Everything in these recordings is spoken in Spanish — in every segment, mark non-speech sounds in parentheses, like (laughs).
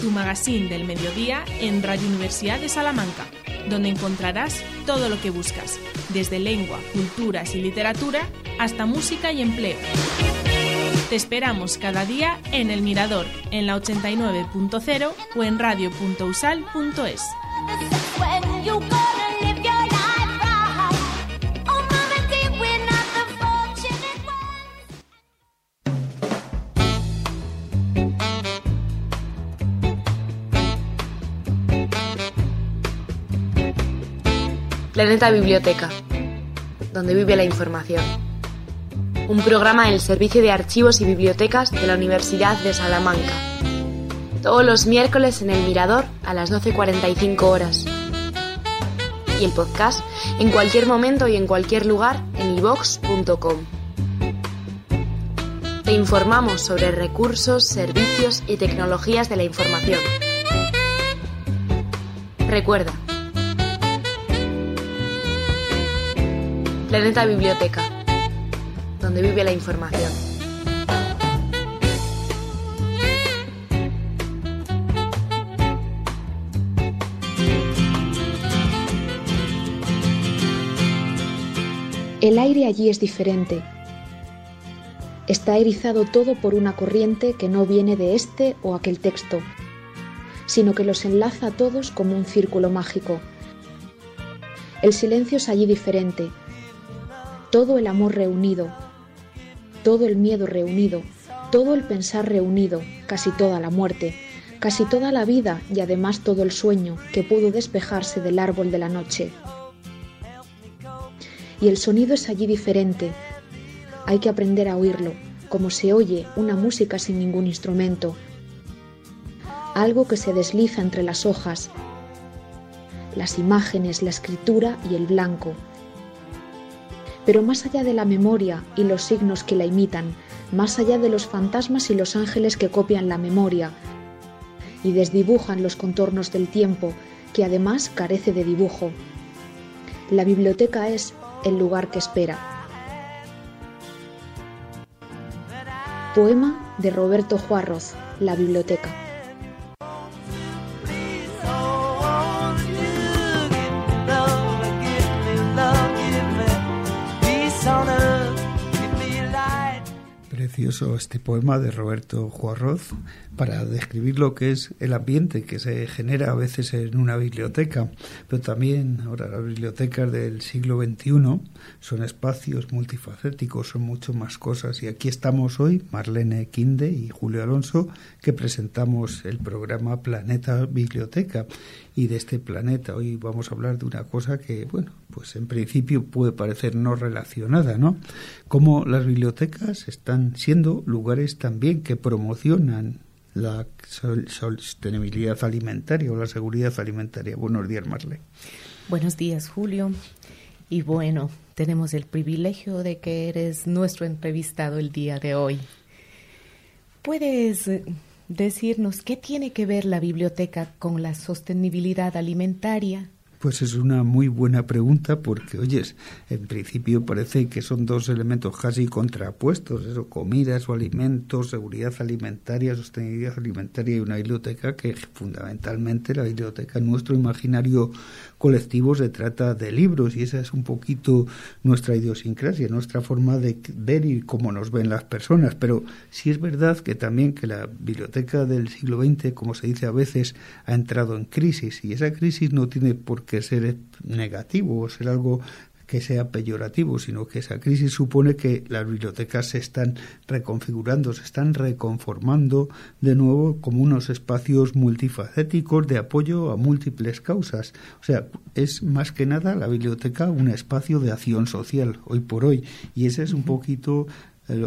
Tu magazine del mediodía en Radio Universidad de Salamanca donde encontrarás todo lo que buscas, desde lengua, culturas y literatura hasta música y empleo. Te esperamos cada día en El Mirador, en la 89.0 o en radio.usal.es. Planeta Biblioteca, donde vive la información. Un programa del Servicio de Archivos y Bibliotecas de la Universidad de Salamanca. Todos los miércoles en El Mirador a las 12.45 horas. Y el podcast en cualquier momento y en cualquier lugar en ivox.com. Te informamos sobre recursos, servicios y tecnologías de la información. Recuerda, Planeta Biblioteca, donde vive la información. El aire allí es diferente. Está erizado todo por una corriente que no viene de este o aquel texto, sino que los enlaza a todos como un círculo mágico. El silencio es allí diferente, todo el amor reunido, todo el miedo reunido, todo el pensar reunido, casi toda la muerte, casi toda la vida y además todo el sueño que pudo despejarse del árbol de la noche. Y el sonido es allí diferente. Hay que aprender a oírlo, como se oye una música sin ningún instrumento. Algo que se desliza entre las hojas, las imágenes, la escritura y el blanco, pero más allá de la memoria y los signos que la imitan, más allá de los fantasmas y los ángeles que copian la memoria y desdibujan los contornos del tiempo, que además carece de dibujo. La biblioteca es el lugar que espera. Poema de Roberto Juarroz, La biblioteca. Este poema de Roberto Juarroz para describir lo que es el ambiente que se genera a veces en una biblioteca, pero también ahora las bibliotecas del siglo XXI son espacios multifacéticos, son mucho más cosas y aquí estamos hoy, Marlene Quinde y Julio Alonso, que presentamos el programa Planeta Biblioteca y de este planeta. Hoy vamos a hablar de una cosa que, bueno, pues en principio puede parecer no relacionada, ¿no? Cómo las bibliotecas están siendo lugares también que promocionan la sostenibilidad alimentaria o la seguridad alimentaria. Buenos días, Marle. Buenos días, Julio. Y bueno, tenemos el privilegio de que eres nuestro entrevistado el día de hoy. ¿Puedes decirnos qué tiene que ver la biblioteca con la sostenibilidad alimentaria? Pues es una muy buena pregunta porque, oyes, en principio parece que son dos elementos casi contrapuestos, eso, comidas o alimentos, seguridad alimentaria, sostenibilidad alimentaria y una biblioteca que fundamentalmente la biblioteca nuestro imaginario colectivo se trata de libros y esa es un poquito nuestra idiosincrasia, nuestra forma de ver y cómo nos ven las personas, pero sí es verdad que también que la biblioteca del siglo XX, como se dice a veces, ha entrado en crisis y esa crisis no tiene por que ser negativo o ser algo que sea peyorativo, sino que esa crisis supone que las bibliotecas se están reconfigurando, se están reconformando de nuevo como unos espacios multifacéticos de apoyo a múltiples causas. O sea, es más que nada la biblioteca un espacio de acción social hoy por hoy y ese es un poquito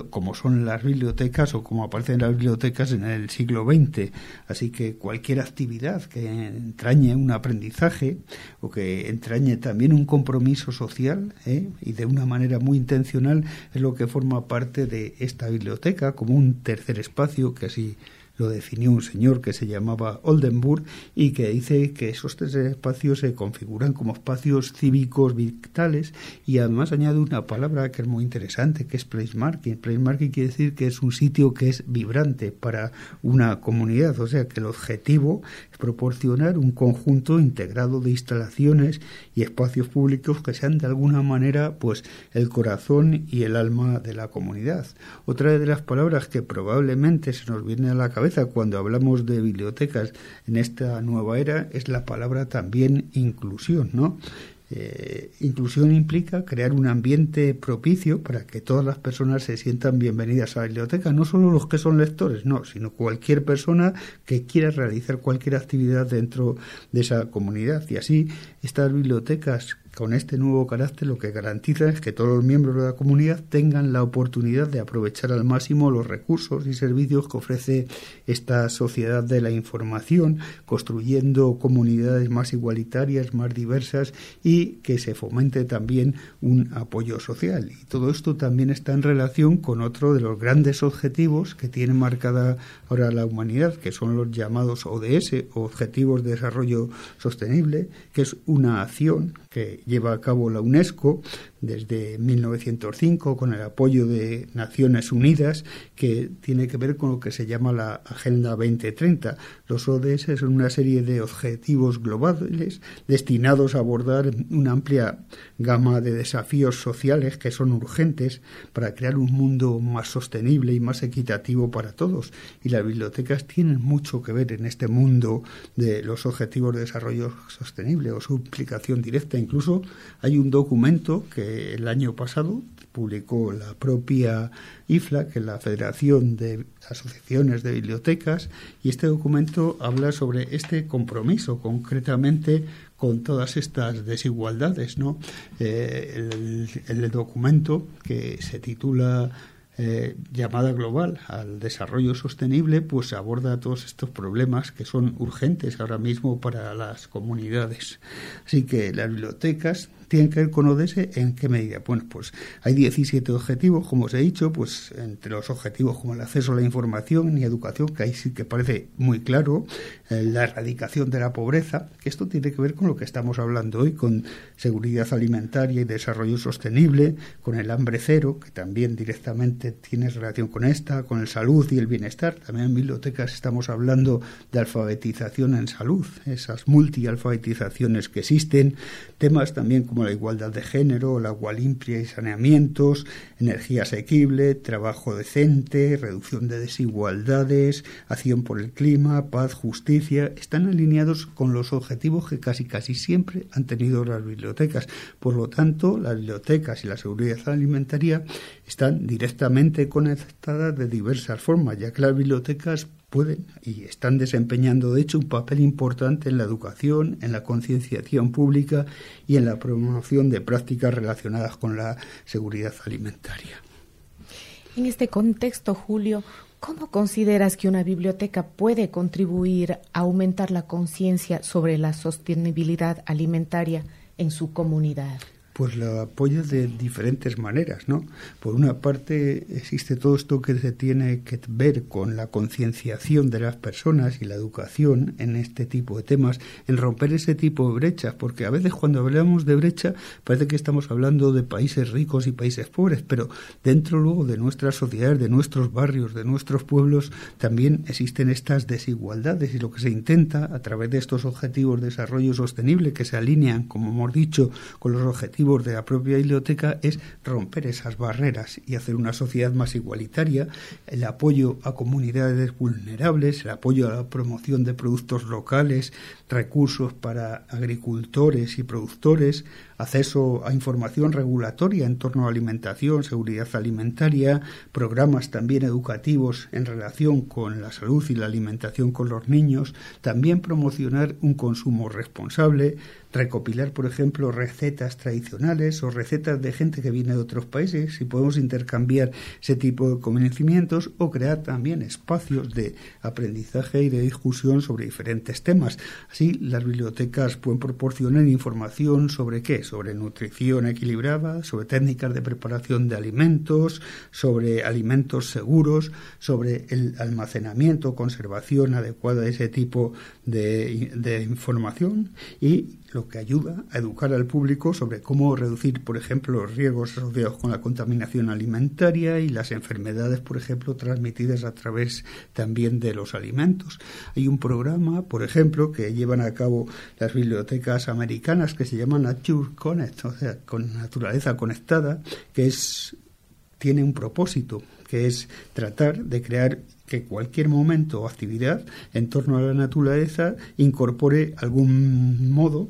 como son las bibliotecas o como aparecen las bibliotecas en el siglo XX. Así que cualquier actividad que entrañe un aprendizaje o que entrañe también un compromiso social ¿eh? y de una manera muy intencional es lo que forma parte de esta biblioteca como un tercer espacio que así lo definió un señor que se llamaba Oldenburg y que dice que esos tres espacios se configuran como espacios cívicos vitales y además añade una palabra que es muy interesante que es place marking. Place marking quiere decir que es un sitio que es vibrante para una comunidad, o sea que el objetivo es proporcionar un conjunto integrado de instalaciones y espacios públicos que sean de alguna manera pues el corazón y el alma de la comunidad. Otra de las palabras que probablemente se nos viene a la cabeza cuando hablamos de bibliotecas en esta nueva era es la palabra también inclusión, ¿no? Eh, inclusión implica crear un ambiente propicio para que todas las personas se sientan bienvenidas a la biblioteca, no solo los que son lectores, no, sino cualquier persona que quiera realizar cualquier actividad dentro de esa comunidad. Y así estas bibliotecas con este nuevo carácter lo que garantiza es que todos los miembros de la comunidad tengan la oportunidad de aprovechar al máximo los recursos y servicios que ofrece esta sociedad de la información, construyendo comunidades más igualitarias, más diversas y que se fomente también un apoyo social. Y todo esto también está en relación con otro de los grandes objetivos que tiene marcada ahora la humanidad, que son los llamados ODS, Objetivos de Desarrollo Sostenible, que es una acción que lleva a cabo la UNESCO desde 1905 con el apoyo de Naciones Unidas que tiene que ver con lo que se llama la Agenda 2030. Los ODS son una serie de objetivos globales destinados a abordar una amplia gama de desafíos sociales que son urgentes para crear un mundo más sostenible y más equitativo para todos. Y las bibliotecas tienen mucho que ver en este mundo de los objetivos de desarrollo sostenible o su implicación directa. Incluso hay un documento que el año pasado publicó la propia IFLA, que es la Federación de Asociaciones de Bibliotecas, y este documento habla sobre este compromiso concretamente con todas estas desigualdades. ¿no? Eh, el, documento que se titula eh, llamada global al desarrollo sostenible, pues aborda todos estos problemas que son urgentes ahora mismo para las comunidades. Así que las bibliotecas tienen que ver con ODS en qué medida. Bueno, pues hay 17 objetivos, como os he dicho, pues entre los objetivos como el acceso a la información y educación, que ahí sí que parece muy claro, eh, la erradicación de la pobreza, que esto tiene que ver con lo que estamos hablando hoy, con seguridad alimentaria y desarrollo sostenible, con el hambre cero, que también directamente tiene relación con esta, con el salud y el bienestar. También en bibliotecas estamos hablando de alfabetización en salud, esas multialfabetizaciones que existen, temas también como la igualdad de género, el agua limpia y saneamientos, energía asequible, trabajo decente, reducción de desigualdades, acción por el clima, paz, justicia, están alineados con los objetivos que casi casi siempre han tenido las bibliotecas. Por lo tanto, las bibliotecas y la seguridad alimentaria están directamente conectadas de diversas formas, ya que las bibliotecas pueden y están desempeñando, de hecho, un papel importante en la educación, en la concienciación pública y en la promoción de prácticas relacionadas con la seguridad alimentaria. En este contexto, Julio, ¿cómo consideras que una biblioteca puede contribuir a aumentar la conciencia sobre la sostenibilidad alimentaria en su comunidad? Pues lo apoya de diferentes maneras, ¿no? Por una parte existe todo esto que se tiene que ver con la concienciación de las personas y la educación en este tipo de temas, en romper ese tipo de brechas, porque a veces cuando hablamos de brecha parece que estamos hablando de países ricos y países pobres, pero dentro luego de nuestras sociedades, de nuestros barrios, de nuestros pueblos, también existen estas desigualdades y lo que se intenta a través de estos objetivos de desarrollo sostenible que se alinean, como hemos dicho, con los de la propia biblioteca es romper esas barreras y hacer una sociedad más igualitaria, el apoyo a comunidades vulnerables, el apoyo a la promoción de productos locales, recursos para agricultores y productores, acceso a información regulatoria en torno a alimentación, seguridad alimentaria, programas también educativos en relación con la salud y la alimentación con los niños, también promocionar un consumo responsable, recopilar, por ejemplo, recetas tradicionales o recetas de gente que viene de otros países y podemos intercambiar ese tipo de conocimientos o crear también espacios de aprendizaje y de discusión sobre diferentes temas. Así, las bibliotecas pueden proporcionar información sobre qué, sobre nutrición equilibrada, sobre técnicas de preparación de alimentos, sobre alimentos seguros, sobre el almacenamiento, conservación adecuada de ese tipo de, de información y lo que ayuda a educar al público sobre cómo reducir, por ejemplo, los riesgos asociados con la contaminación alimentaria y las enfermedades, por ejemplo, transmitidas a través también de los alimentos. Hay un programa, por ejemplo, que llevan a cabo las bibliotecas americanas que se llama Nature Connect, o sea, con naturaleza conectada, que es tiene un propósito, que es tratar de crear que cualquier momento o actividad en torno a la naturaleza incorpore algún modo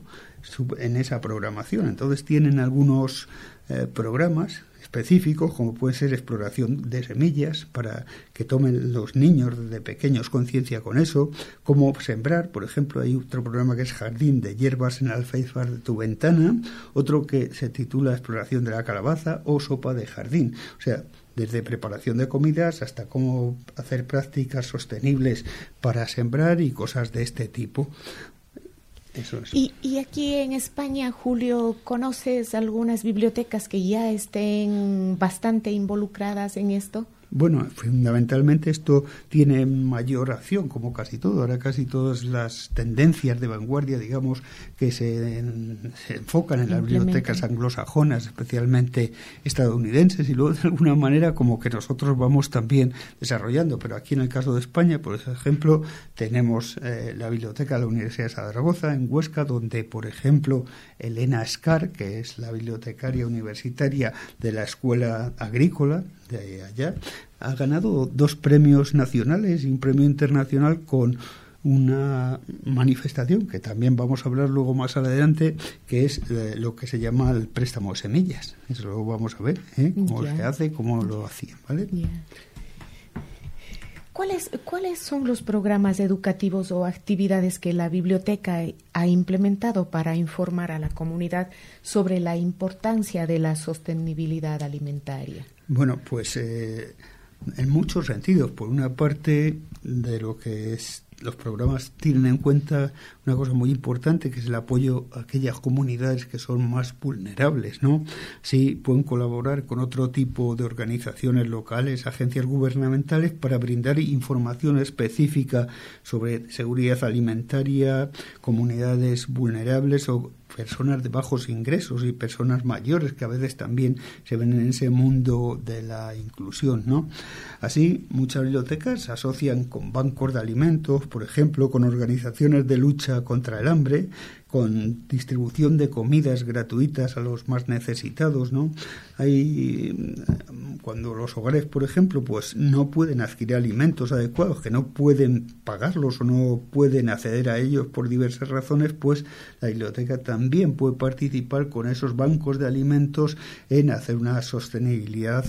en esa programación. Entonces tienen algunos eh, programas específicos, como puede ser exploración de semillas, para que tomen los niños de pequeños conciencia con eso, cómo sembrar, por ejemplo, hay otro programa que es Jardín de hierbas en alféizar de tu ventana, otro que se titula Exploración de la calabaza o Sopa de jardín. O sea, desde preparación de comidas hasta cómo hacer prácticas sostenibles para sembrar y cosas de este tipo. Eso es. Y, y, aquí en España, Julio, ¿conoces algunas bibliotecas que ya estén bastante involucradas en esto? Bueno, fundamentalmente esto tiene mayor acción, como casi todo. Ahora casi todas las tendencias de vanguardia, digamos, que se, enfocan en las bibliotecas anglosajonas, especialmente estadounidenses, y luego de alguna manera como que nosotros vamos también desarrollando. Pero aquí en el caso de España, por ejemplo, tenemos eh, la biblioteca de la Universidad de Zaragoza, en Huesca, donde, por ejemplo, Elena Scar, que es la bibliotecaria universitaria de la Escuela Agrícola, de allá, ha ganado dos premios nacionales y un premio internacional con una manifestación que también vamos a hablar luego más adelante, que es eh, lo que se llama el préstamo de semillas. Eso lo vamos a ver, ¿eh? cómo se hace, cómo lo hacían, ¿vale? ¿Cuáles, ¿Cuáles son los programas educativos o actividades que la biblioteca ha implementado para informar a la comunidad sobre la importancia de la sostenibilidad alimentaria? Bueno, pues eh, en muchos sentidos. Por una parte, de lo que es los programas tienen en cuenta una cosa muy importante que es el apoyo a aquellas comunidades que son más vulnerables, ¿no? Sí, pueden colaborar con otro tipo de organizaciones locales, agencias gubernamentales para brindar información específica sobre seguridad alimentaria, comunidades vulnerables o personas de bajos ingresos y personas mayores que a veces también se ven en ese mundo de la inclusión, ¿no? Así, muchas bibliotecas se asocian con bancos de alimentos, por ejemplo, con organizaciones de lucha contra el hambre, con distribución de comidas gratuitas a los más necesitados, ¿no? Hay cuando los hogares, por ejemplo, pues no pueden adquirir alimentos adecuados, que no pueden pagarlos o no pueden acceder a ellos por diversas razones, pues la biblioteca también puede participar con esos bancos de alimentos en hacer una sostenibilidad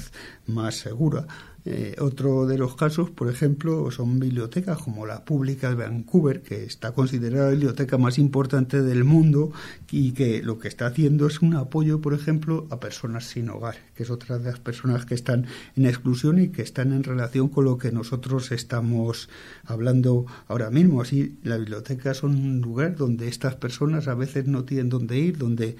más segura. Eh, otro de los casos, por ejemplo, son bibliotecas como la pública de Vancouver, que está considerada la biblioteca más importante del mundo y que lo que está haciendo es un apoyo, por ejemplo, a personas sin hogar, que es otra de las personas que están en exclusión y que están en relación con lo que nosotros estamos hablando ahora mismo. Así, la biblioteca es un lugar donde estas personas a veces no tienen dónde ir, donde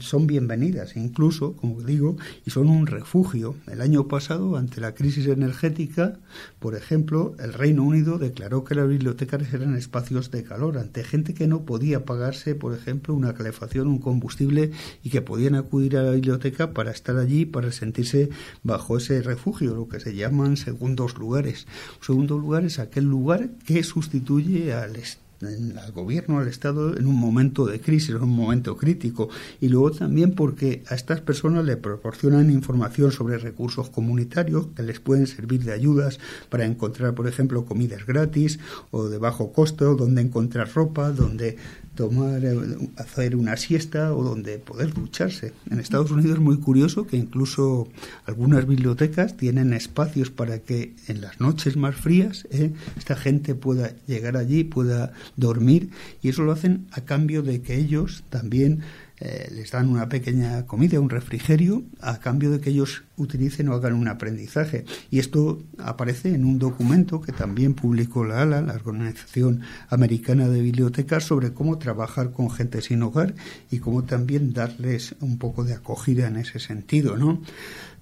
son bienvenidas, incluso, como digo, y son un refugio. El año pasado, ante la crisis energética, por ejemplo, el Reino Unido declaró que las bibliotecas eran espacios de calor ante gente que no podía pagarse, por ejemplo, una calefacción, un combustible y que podían acudir a la biblioteca para estar allí, para sentirse bajo ese refugio, lo que se llaman segundos lugares. Un segundo lugar es aquel lugar que sustituye al al gobierno, al Estado, en un momento de crisis, en un momento crítico. Y luego también porque a estas personas le proporcionan información sobre recursos comunitarios que les pueden servir de ayudas para encontrar, por ejemplo, comidas gratis o de bajo costo, donde encontrar ropa, donde tomar, eh, hacer una siesta o donde poder ducharse. En Estados Unidos es muy curioso que incluso algunas bibliotecas tienen espacios para que en las noches más frías eh, esta gente pueda llegar allí, pueda dormir y eso lo hacen a cambio de que ellos también eh, les dan una pequeña comida, un refrigerio, a cambio de que ellos utilicen o hagan un aprendizaje. Y esto aparece en un documento que también publicó la ALA, la Organización Americana de Bibliotecas, sobre cómo trabajar con gente sin hogar y cómo también darles un poco de acogida en ese sentido, ¿no?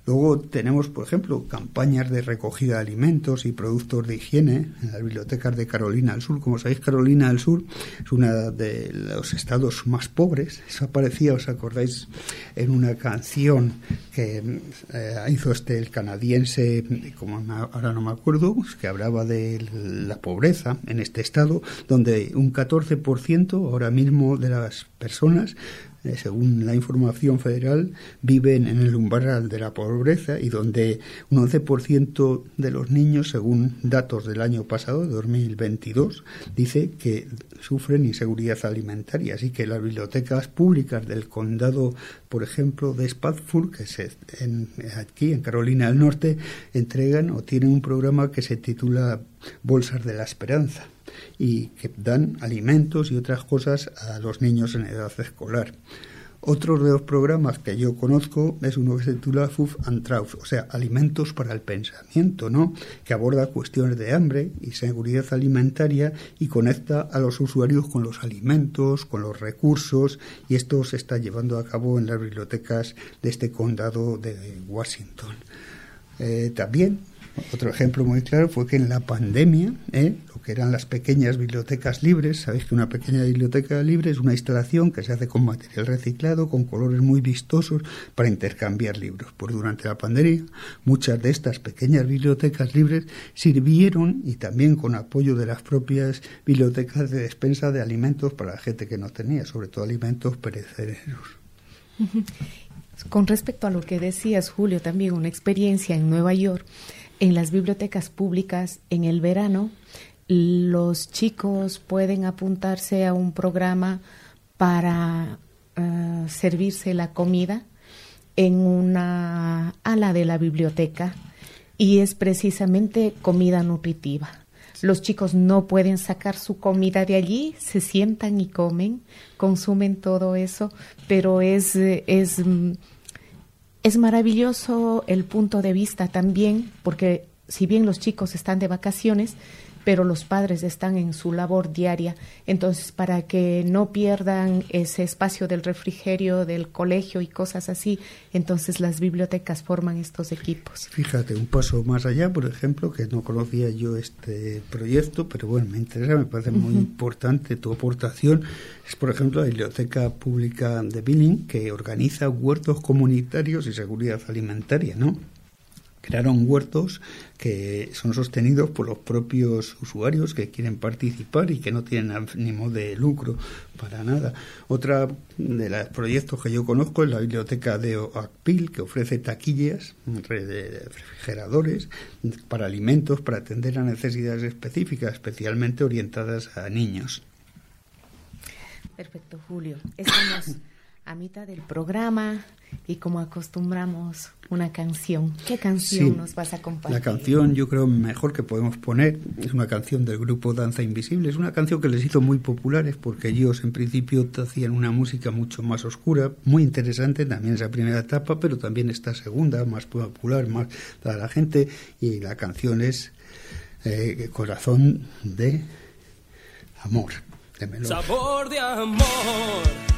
Luego tenemos, por ejemplo, campañas de recogida de alimentos y productos de higiene en las bibliotecas de Carolina del Sur. Como sabéis, Carolina del Sur es uno de los estados más pobres. Eso aparecía, os acordáis, en una canción que eh, hizo este el canadiense, como ahora no me acuerdo, que hablaba de la pobreza en este estado, donde un 14% ahora mismo de las personas según la información federal, viven en el umbral de la pobreza y donde un 11% de los niños, según datos del año pasado, de 2022, dice que sufren inseguridad alimentaria. Así que las bibliotecas públicas del condado, por ejemplo, de Spafford, que es aquí en Carolina del Norte, entregan o tienen un programa que se titula Bolsas de la Esperanza y que dan alimentos y otras cosas a los niños en edad escolar. Otro de los programas que yo conozco es uno que se titula Food and Truth, o sea, alimentos para el pensamiento, ¿no? Que aborda cuestiones de hambre y seguridad alimentaria y conecta a los usuarios con los alimentos, con los recursos, y esto se está llevando a cabo en las bibliotecas de este condado de Washington. Eh, también otro ejemplo muy claro fue que en la pandemia, ¿eh? lo que eran las pequeñas bibliotecas libres, sabéis que una pequeña biblioteca libre es una instalación que se hace con material reciclado, con colores muy vistosos para intercambiar libros. Pues durante la pandemia, muchas de estas pequeñas bibliotecas libres sirvieron y también con apoyo de las propias bibliotecas de despensa de alimentos para la gente que no tenía, sobre todo alimentos perecederos. Con respecto a lo que decías, Julio, también una experiencia en Nueva York en las bibliotecas públicas en el verano los chicos pueden apuntarse a un programa para eh, servirse la comida en una ala de la biblioteca y es precisamente comida nutritiva. Los chicos no pueden sacar su comida de allí, se sientan y comen, consumen todo eso, pero es, es es maravilloso el punto de vista también, porque si bien los chicos están de vacaciones, pero los padres están en su labor diaria. Entonces, para que no pierdan ese espacio del refrigerio, del colegio y cosas así, entonces las bibliotecas forman estos equipos. Fíjate, un paso más allá, por ejemplo, que no conocía yo este proyecto, pero bueno, me interesa, me parece muy importante tu aportación, es por ejemplo la Biblioteca Pública de Billing, que organiza huertos comunitarios y seguridad alimentaria, ¿no? Crearon huertos que son sostenidos por los propios usuarios que quieren participar y que no tienen ánimo de lucro para nada. Otra de los proyectos que yo conozco es la biblioteca de OACPIL, que ofrece taquillas, refrigeradores para alimentos para atender a necesidades específicas, especialmente orientadas a niños. Perfecto, Julio. Estamos a mitad del programa y como acostumbramos, una canción. ¿Qué canción nos vas a compartir? La canción yo creo mejor que podemos poner es una canción del grupo Danza Invisible. Es una canción que les hizo muy populares porque ellos en principio hacían una música mucho más oscura, muy interesante también esa primera etapa, pero también esta segunda, más popular, más para la gente. Y la canción es eh, Corazón de Amor. De Sabor de amor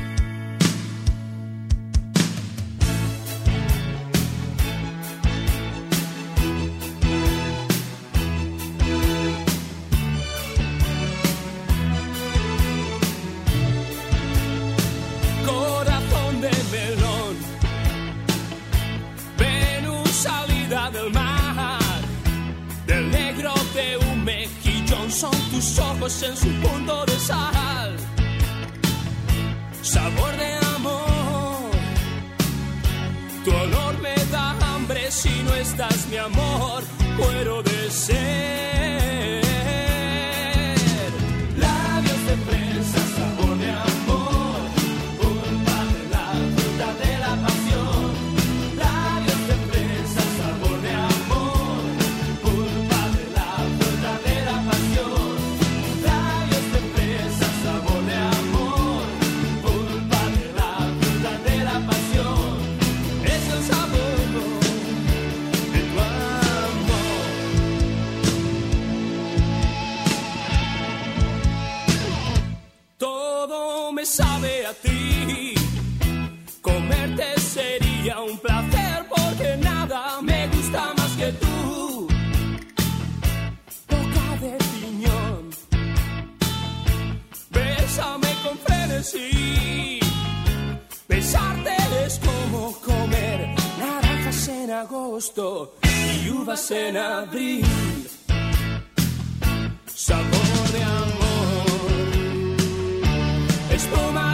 Sería un placer porque nada me gusta más que tú. Boca de piñón. Bésame con frenesí. Besarte es como comer naranjas en agosto y uvas en abril. Sabor de amor, espuma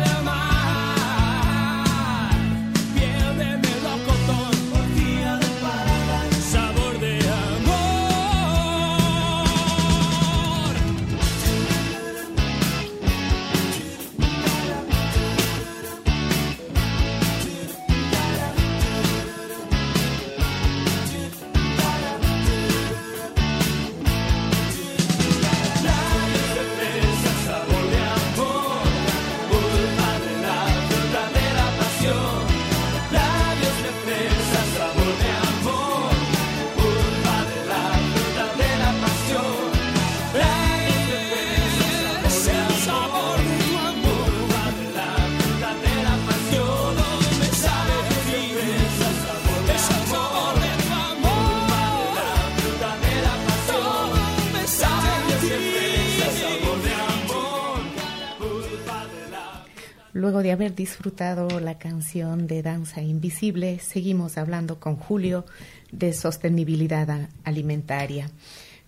de haber disfrutado la canción de Danza Invisible, seguimos hablando con Julio de sostenibilidad alimentaria.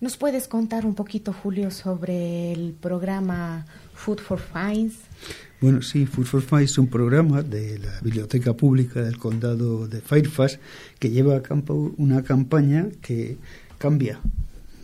¿Nos puedes contar un poquito, Julio, sobre el programa Food for Fines? Bueno, sí, Food for Five es un programa de la Biblioteca Pública del Condado de Fairfax que lleva a cabo una campaña que cambia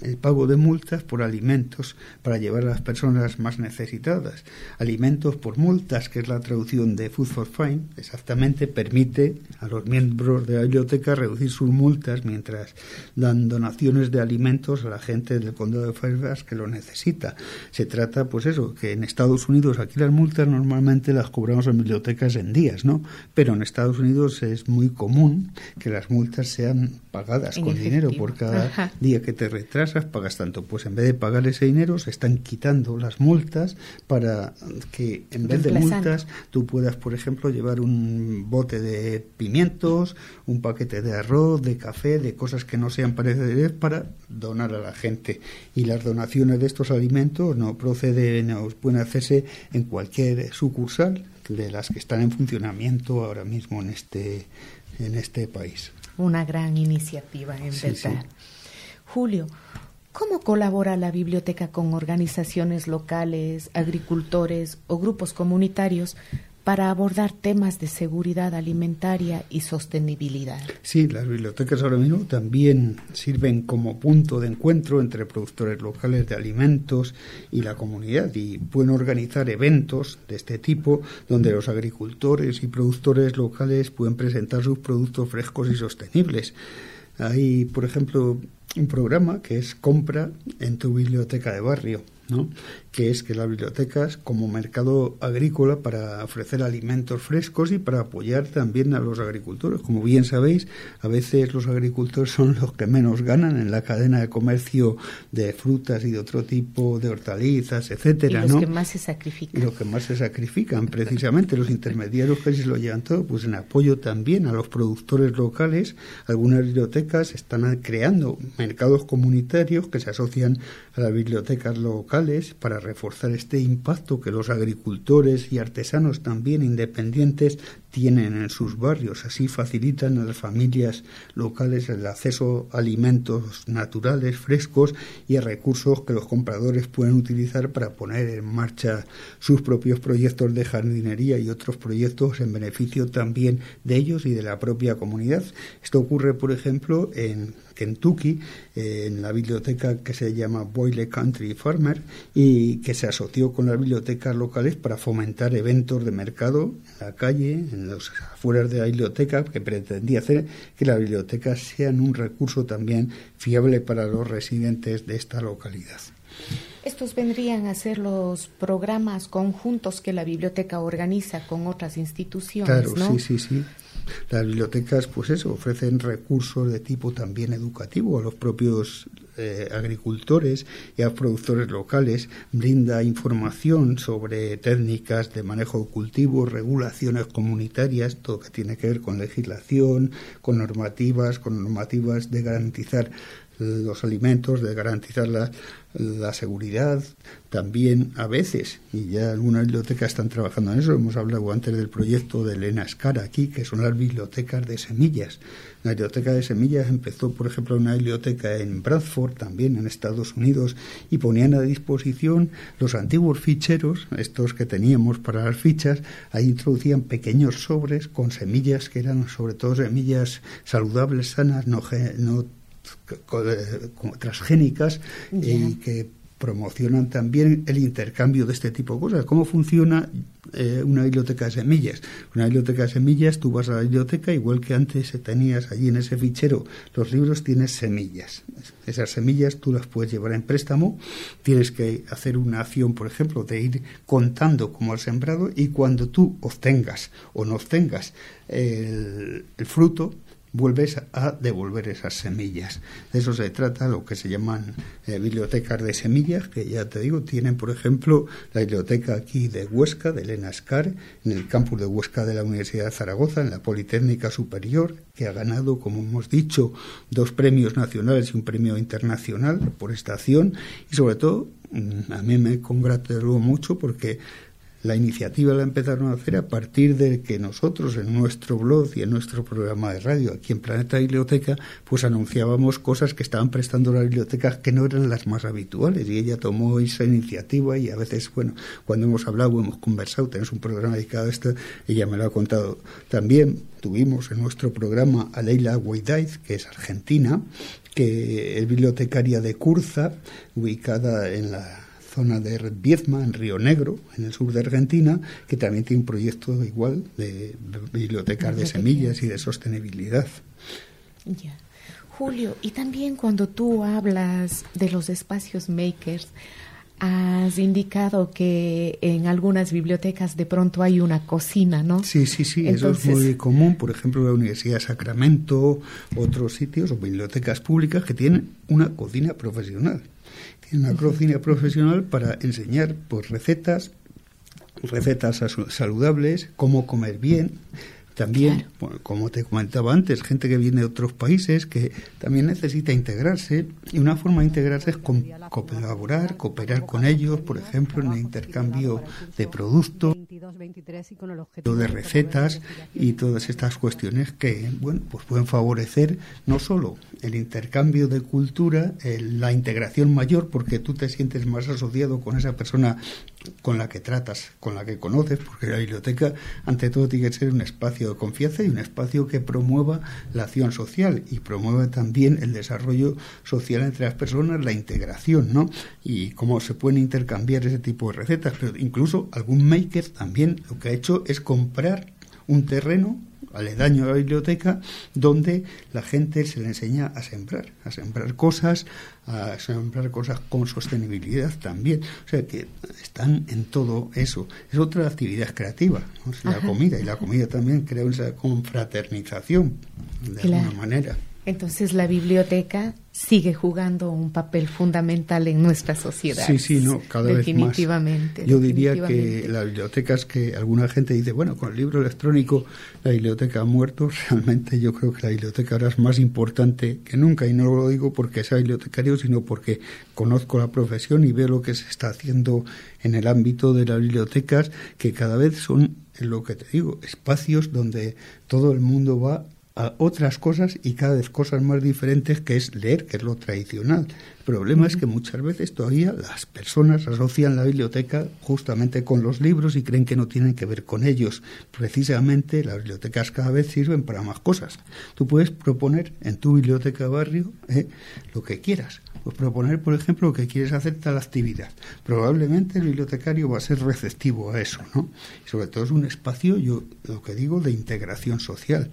el pago de multas por alimentos para llevar a las personas más necesitadas. Alimentos por multas, que es la traducción de Food for Fine, exactamente permite a los miembros de la biblioteca reducir sus multas mientras dan donaciones de alimentos a la gente del condado de Fairfax que lo necesita. Se trata, pues eso, que en Estados Unidos aquí las multas normalmente las cobramos en bibliotecas en días, ¿no? Pero en Estados Unidos es muy común que las multas sean pagadas En con dinero por cada Ajá. día que te retrasas pagas tanto. Pues en vez de pagar ese dinero, se están quitando las multas para que en vez de multas tú puedas, por ejemplo, llevar un bote de pimientos, un paquete de arroz, de café, de cosas que no sean perecederas para donar a la gente. Y las donaciones de estos alimentos no proceden o pueden hacerse en cualquier sucursal de las que están en funcionamiento ahora mismo en este en este país. Una gran iniciativa, en Sí, verdad. sí. Julio, ¿cómo colabora la biblioteca con organizaciones locales, agricultores o grupos comunitarios para abordar temas de seguridad alimentaria y sostenibilidad? Sí, las bibliotecas ahora mismo también sirven como punto de encuentro entre productores locales de alimentos y la comunidad y pueden organizar eventos de este tipo donde los agricultores y productores locales pueden presentar sus productos frescos y sostenibles. Hay, por ejemplo, un programa que es compra en tu biblioteca de barrio, ¿no? Que es que las bibliotecas como mercado agrícola para ofrecer alimentos frescos y para apoyar también a los agricultores. Como bien sabéis, a veces los agricultores son los que menos ganan en la cadena de comercio de frutas y de otro tipo de hortalizas, Y etcétera, los ¿no? que más se y sacrifican. los que más se sacrifican, precisamente los intermediarios que se lo llevan todo, pues en apoyo también a los productores locales, algunas bibliotecas están creando mercados comunitarios que se asocian a las bibliotecas locales para reforzar este impacto que los agricultores y artesanos también independientes tienen en sus barrios. Así facilitan a las familias locales el acceso a alimentos naturales, frescos y a recursos que los compradores pueden utilizar para poner en marcha sus propios proyectos de jardinería y otros proyectos en beneficio también de ellos y de la propia comunidad. Esto ocurre, por ejemplo, en Kentucky, eh, en la biblioteca que se llama Boyle Country Farmer y que se asoció con las bibliotecas locales para fomentar eventos de mercado en la calle, en las afueras de la biblioteca, que pretendía hacer que las bibliotecas sean un recurso también fiable para los residentes de esta localidad. Estos vendrían a ser los programas conjuntos que la biblioteca organiza con otras instituciones, Claro, ¿no? sí, sí, sí. Las bibliotecas, pues eso, ofrecen recursos de tipo también educativo a los propios eh, agricultores y a productores locales, brinda información sobre técnicas de manejo de cultivos, regulaciones comunitarias, todo que tiene que ver con legislación, con normativas, con normativas de garantizar los alimentos, de garantizar la, seguridad, también a veces, y ya algunas bibliotecas están trabajando en eso, hemos hablado antes del proyecto de Elena Escara aquí, que son las bibliotecas de semillas. La biblioteca de semillas empezó, por ejemplo, una biblioteca en Bradford, también en Estados Unidos, y ponían a disposición los antiguos ficheros, estos que teníamos para las fichas, ahí introducían pequeños sobres con semillas que eran sobre todo semillas saludables, sanas, no, no transgénicas Ya. y que promocionan también el intercambio de este tipo de cosas. ¿Cómo funciona eh, una biblioteca de semillas? Una biblioteca de semillas, tú vas a la biblioteca, igual que antes tenías allí en ese fichero los libros, tienes semillas. Esas semillas tú las puedes llevar en préstamo, tienes que hacer una acción, por ejemplo, de ir contando cómo has sembrado y cuando tú obtengas o no obtengas el, el fruto, vuelves a devolver esas semillas. De eso se trata, lo que se llaman eh, bibliotecas de semillas, que ya te digo, tienen, por ejemplo, la biblioteca aquí de Huesca, de Elena Escar, en el campus de Huesca de la Universidad de Zaragoza, en la Politécnica Superior, que ha ganado, como hemos dicho, dos premios nacionales y un premio internacional por esta acción, y sobre todo, mm, a mí me congratuló mucho porque la iniciativa la empezaron a hacer a partir de que nosotros en nuestro blog y en nuestro programa de radio aquí en Planeta Biblioteca pues anunciábamos cosas que estaban prestando las bibliotecas que no eran las más habituales. Y ella tomó esa iniciativa y a veces bueno cuando hemos hablado hemos conversado tenemos un programa dedicado a esto ella me lo ha contado también. Tuvimos en nuestro programa a Leila Guaidaiz que es argentina que es bibliotecaria de Curza ubicada en la zona de Viezma, en Río Negro, en el sur de Argentina, que también tiene un proyecto igual de bibliotecas de semillas y de sostenibilidad. Ya. Julio, y también cuando tú hablas de los espacios makers, has indicado que en algunas bibliotecas de pronto hay una cocina, ¿no? Sí, sí, sí, Entonces- eso es muy común. Por ejemplo, la Universidad de Sacramento, otros sitios o bibliotecas públicas que tienen una cocina profesional. Tienen una cocina profesional para enseñar pues, recetas, recetas saludables, cómo comer bien. También, bueno, como te comentaba antes, gente que viene de otros países que también necesita integrarse. Y una forma de integrarse es colaborar, cooperar con ellos, por ejemplo, en el intercambio de productos de recetas y todas estas cuestiones que bueno pues pueden favorecer no solo el intercambio de cultura el- la integración mayor porque tú te sientes más asociado con esa persona con la que tratas con la que conoces porque la biblioteca ante todo tiene que ser un espacio de confianza y un espacio que promueva la acción social y promueva también el desarrollo social entre las personas la integración no y cómo se pueden intercambiar ese tipo de recetas pero incluso algún maker también lo que ha hecho es comprar un terreno aledaño a la biblioteca donde la gente se le enseña a sembrar, a sembrar cosas, a sembrar cosas con sostenibilidad también. O sea que están en todo eso. Es otra actividad creativa, ¿no? Es la Ajá. comida y la comida también crea esa confraternización de Claro. alguna manera. Entonces la biblioteca sigue jugando un papel fundamental en nuestra sociedad. Sí, sí, no, cada vez más. Definitivamente. Yo diría que las bibliotecas que alguna gente dice, bueno, con el libro electrónico la biblioteca ha muerto, (laughs) realmente yo creo que la biblioteca ahora es más importante que nunca y no lo digo porque sea bibliotecario, sino porque conozco la profesión y veo lo que se está haciendo en el ámbito de las bibliotecas, que cada vez son, lo que te digo, espacios donde todo el mundo va a otras cosas y cada vez cosas más diferentes que es leer, que es lo tradicional. El problema es que muchas veces todavía las personas asocian la biblioteca justamente con los libros y creen que no tienen que ver con ellos. Precisamente las bibliotecas cada vez sirven para más cosas. Tú puedes proponer en tu biblioteca de barrio eh, lo que quieras. Pues proponer, por ejemplo, que quieres hacer tal actividad. Probablemente el bibliotecario va a ser receptivo a eso, ¿no? Sobre todo es un espacio, yo lo que digo, de integración social.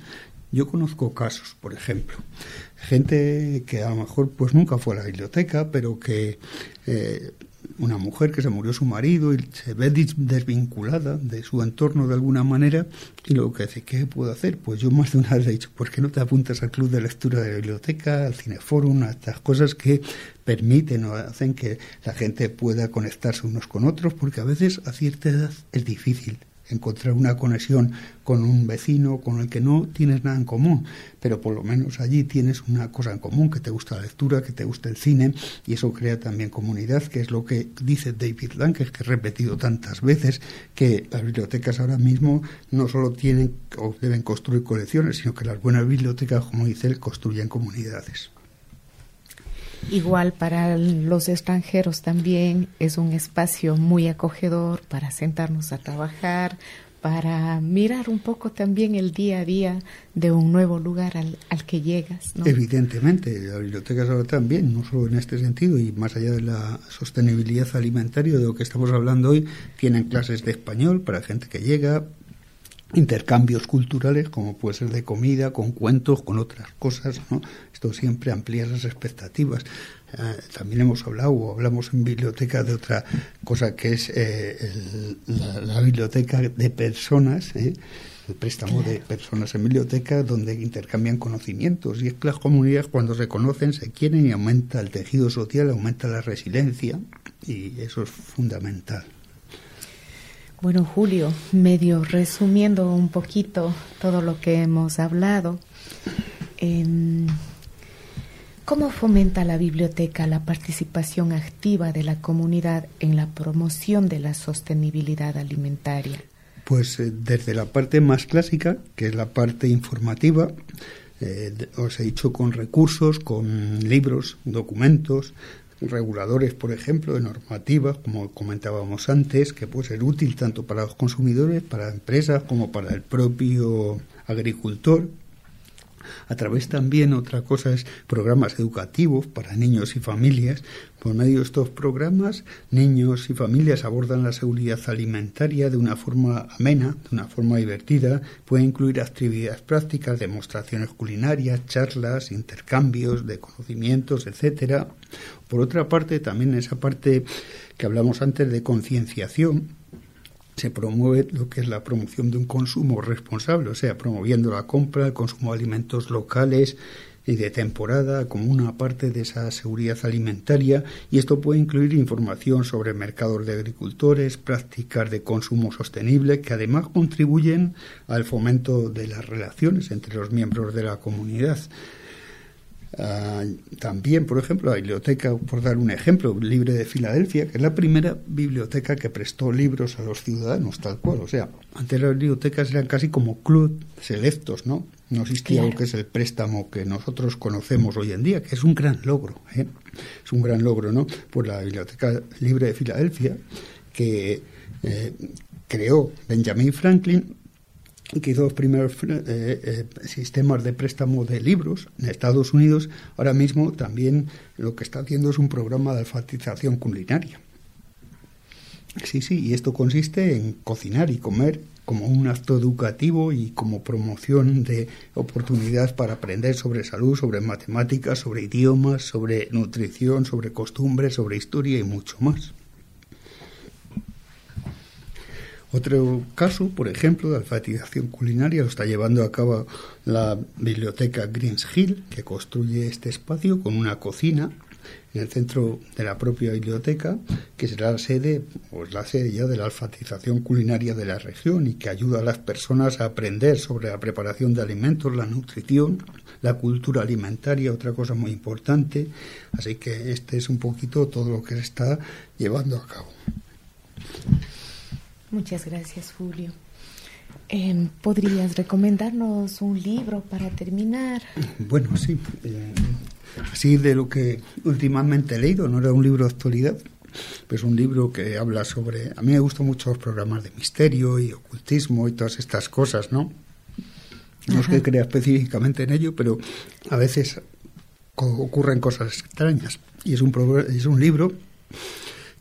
Yo conozco casos, por ejemplo, gente que a lo mejor pues nunca fue a la biblioteca, pero que eh, una mujer que se murió su marido y se ve desvinculada de su entorno de alguna manera y lo que dice, ¿qué puedo hacer? Pues yo más de una vez le he dicho, ¿por qué no te apuntas al club de lectura de la biblioteca, al cineforum, a estas cosas que permiten o hacen que la gente pueda conectarse unos con otros? Porque a veces a cierta edad es difícil encontrar una conexión con un vecino con el que no tienes nada en común, pero por lo menos allí tienes una cosa en común, que te gusta la lectura, que te gusta el cine, y eso crea también comunidad, que es lo que dice David Lankes, que he repetido tantas veces, que las bibliotecas ahora mismo no solo tienen o deben construir colecciones, sino que las buenas bibliotecas, como dice él, construyen comunidades. Igual para los extranjeros también es un espacio muy acogedor para sentarnos a trabajar, para mirar un poco también el día a día de un nuevo lugar al, al que llegas. Evidentemente, las bibliotecas ahora también, no solo en este sentido y más allá de la sostenibilidad alimentaria de lo que estamos hablando hoy, tienen clases de español para gente que llega, intercambios culturales como puede ser de comida, con cuentos, con otras cosas, ¿no? Esto siempre amplía las expectativas. Eh, también hemos hablado o hablamos en biblioteca de otra cosa que es eh, el- la, la biblioteca de personas, ¿eh? el préstamo de personas en biblioteca donde intercambian conocimientos y es que las comunidades cuando se conocen se quieren y aumenta el tejido social, aumenta la resiliencia y eso es fundamental. Bueno, Julio, medio resumiendo un poquito todo lo que hemos hablado, em, ¿cómo fomenta la biblioteca la participación activa de la comunidad en la promoción de la sostenibilidad alimentaria? Pues eh, desde la parte más clásica, que es la parte informativa, eh, os he dicho con recursos, con libros, documentos, reguladores, por ejemplo, de normativas, como comentábamos antes, que puede ser útil tanto para los consumidores, para empresas, como para el propio agricultor. A través también, otra cosa es programas educativos para niños y familias. Por medio de estos programas, niños y familias abordan la seguridad alimentaria de una forma amena, de una forma divertida. Puede incluir actividades prácticas, demostraciones culinarias, charlas, intercambios de conocimientos, etcétera. Por otra parte, también esa parte que hablamos antes de concienciación, se promueve lo que es la promoción de un consumo responsable, o sea, promoviendo la compra, el consumo de alimentos locales y de temporada como una parte de esa seguridad alimentaria y esto puede incluir información sobre mercados de agricultores, prácticas de consumo sostenible que además contribuyen al fomento de las relaciones entre los miembros de la comunidad. Ah, también, por ejemplo, la biblioteca, por dar un ejemplo, Libre de Filadelfia, que es la primera biblioteca que prestó libros a los ciudadanos, tal cual. O sea, antes las bibliotecas eran casi como club selectos, ¿no? No existía Claro. lo que es el préstamo que nosotros conocemos hoy en día, que es un gran logro, ¿eh? Es un gran logro, ¿no? Pues la Biblioteca Libre de Filadelfia, que eh, creó Benjamin Franklin, que los primeros eh, eh, sistemas de préstamo de libros en Estados Unidos, ahora mismo también lo que está haciendo es un programa de alfabetización culinaria. Sí, sí, y esto consiste en cocinar y comer como un acto educativo y como promoción de oportunidades para aprender sobre salud, sobre matemáticas, sobre idiomas, sobre nutrición, sobre costumbres, sobre historia y mucho más. Otro caso, por ejemplo, de alfabetización culinaria lo está llevando a cabo la biblioteca Greens Hill, que construye este espacio con una cocina en el centro de la propia biblioteca, que será la sede, o es la sede ya de la alfabetización culinaria de la región y que ayuda a las personas a aprender sobre la preparación de alimentos, la nutrición, la cultura alimentaria, otra cosa muy importante. Así que este es un poquito todo lo que se está llevando a cabo. Muchas gracias, Julio. Eh, ¿Podrías recomendarnos un libro para terminar? Bueno, sí. eh, así de lo que últimamente he leído, no era un libro de actualidad, pero es un libro que habla sobre... A mí me gustan mucho los programas de misterio y ocultismo y todas estas cosas, ¿no? No es que crea específicamente en ello, pero a veces ocurren cosas extrañas. Y es un, es un libro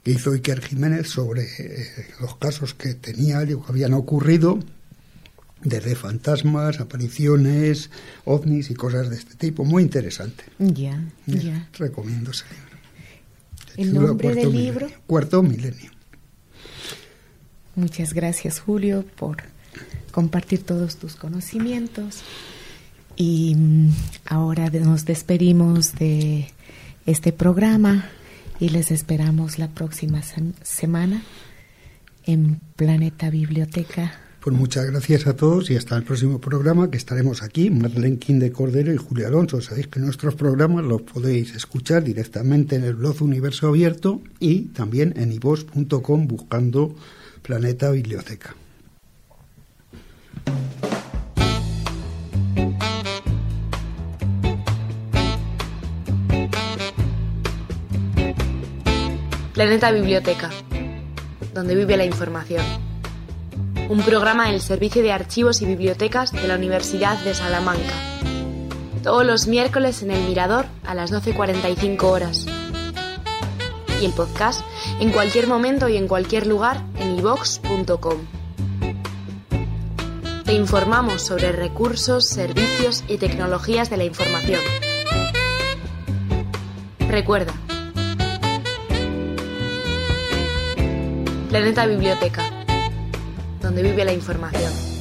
que hizo Iker Jiménez sobre eh, los casos que tenía él o que habían ocurrido desde fantasmas, apariciones, ovnis y cosas de este tipo. Muy interesante. Ya, Eh, ya. Recomiendo ese libro. ¿El nombre Cuarto del Milenio. libro? Cuarto Milenio. Muchas gracias, Julio, por compartir todos tus conocimientos. Y mm, ahora nos despedimos de este programa y les esperamos la próxima sem- semana en Planeta Biblioteca. Pues muchas gracias a todos y hasta el próximo programa que estaremos aquí, Marlene King de Cordero y Julio Alonso. Sabéis que nuestros programas los podéis escuchar directamente en el blog Universo Abierto y también en ivos.com buscando Planeta Biblioteca. Planeta Biblioteca, donde vive la información. Un programa del Servicio de Archivos y Bibliotecas de la Universidad de Salamanca. Todos los miércoles en el Mirador a las 12.45 horas. Y el podcast en cualquier momento y en cualquier lugar en ivox.com. Te informamos sobre recursos, servicios y tecnologías de la información. Recuerda, Planeta Biblioteca, donde vive la información.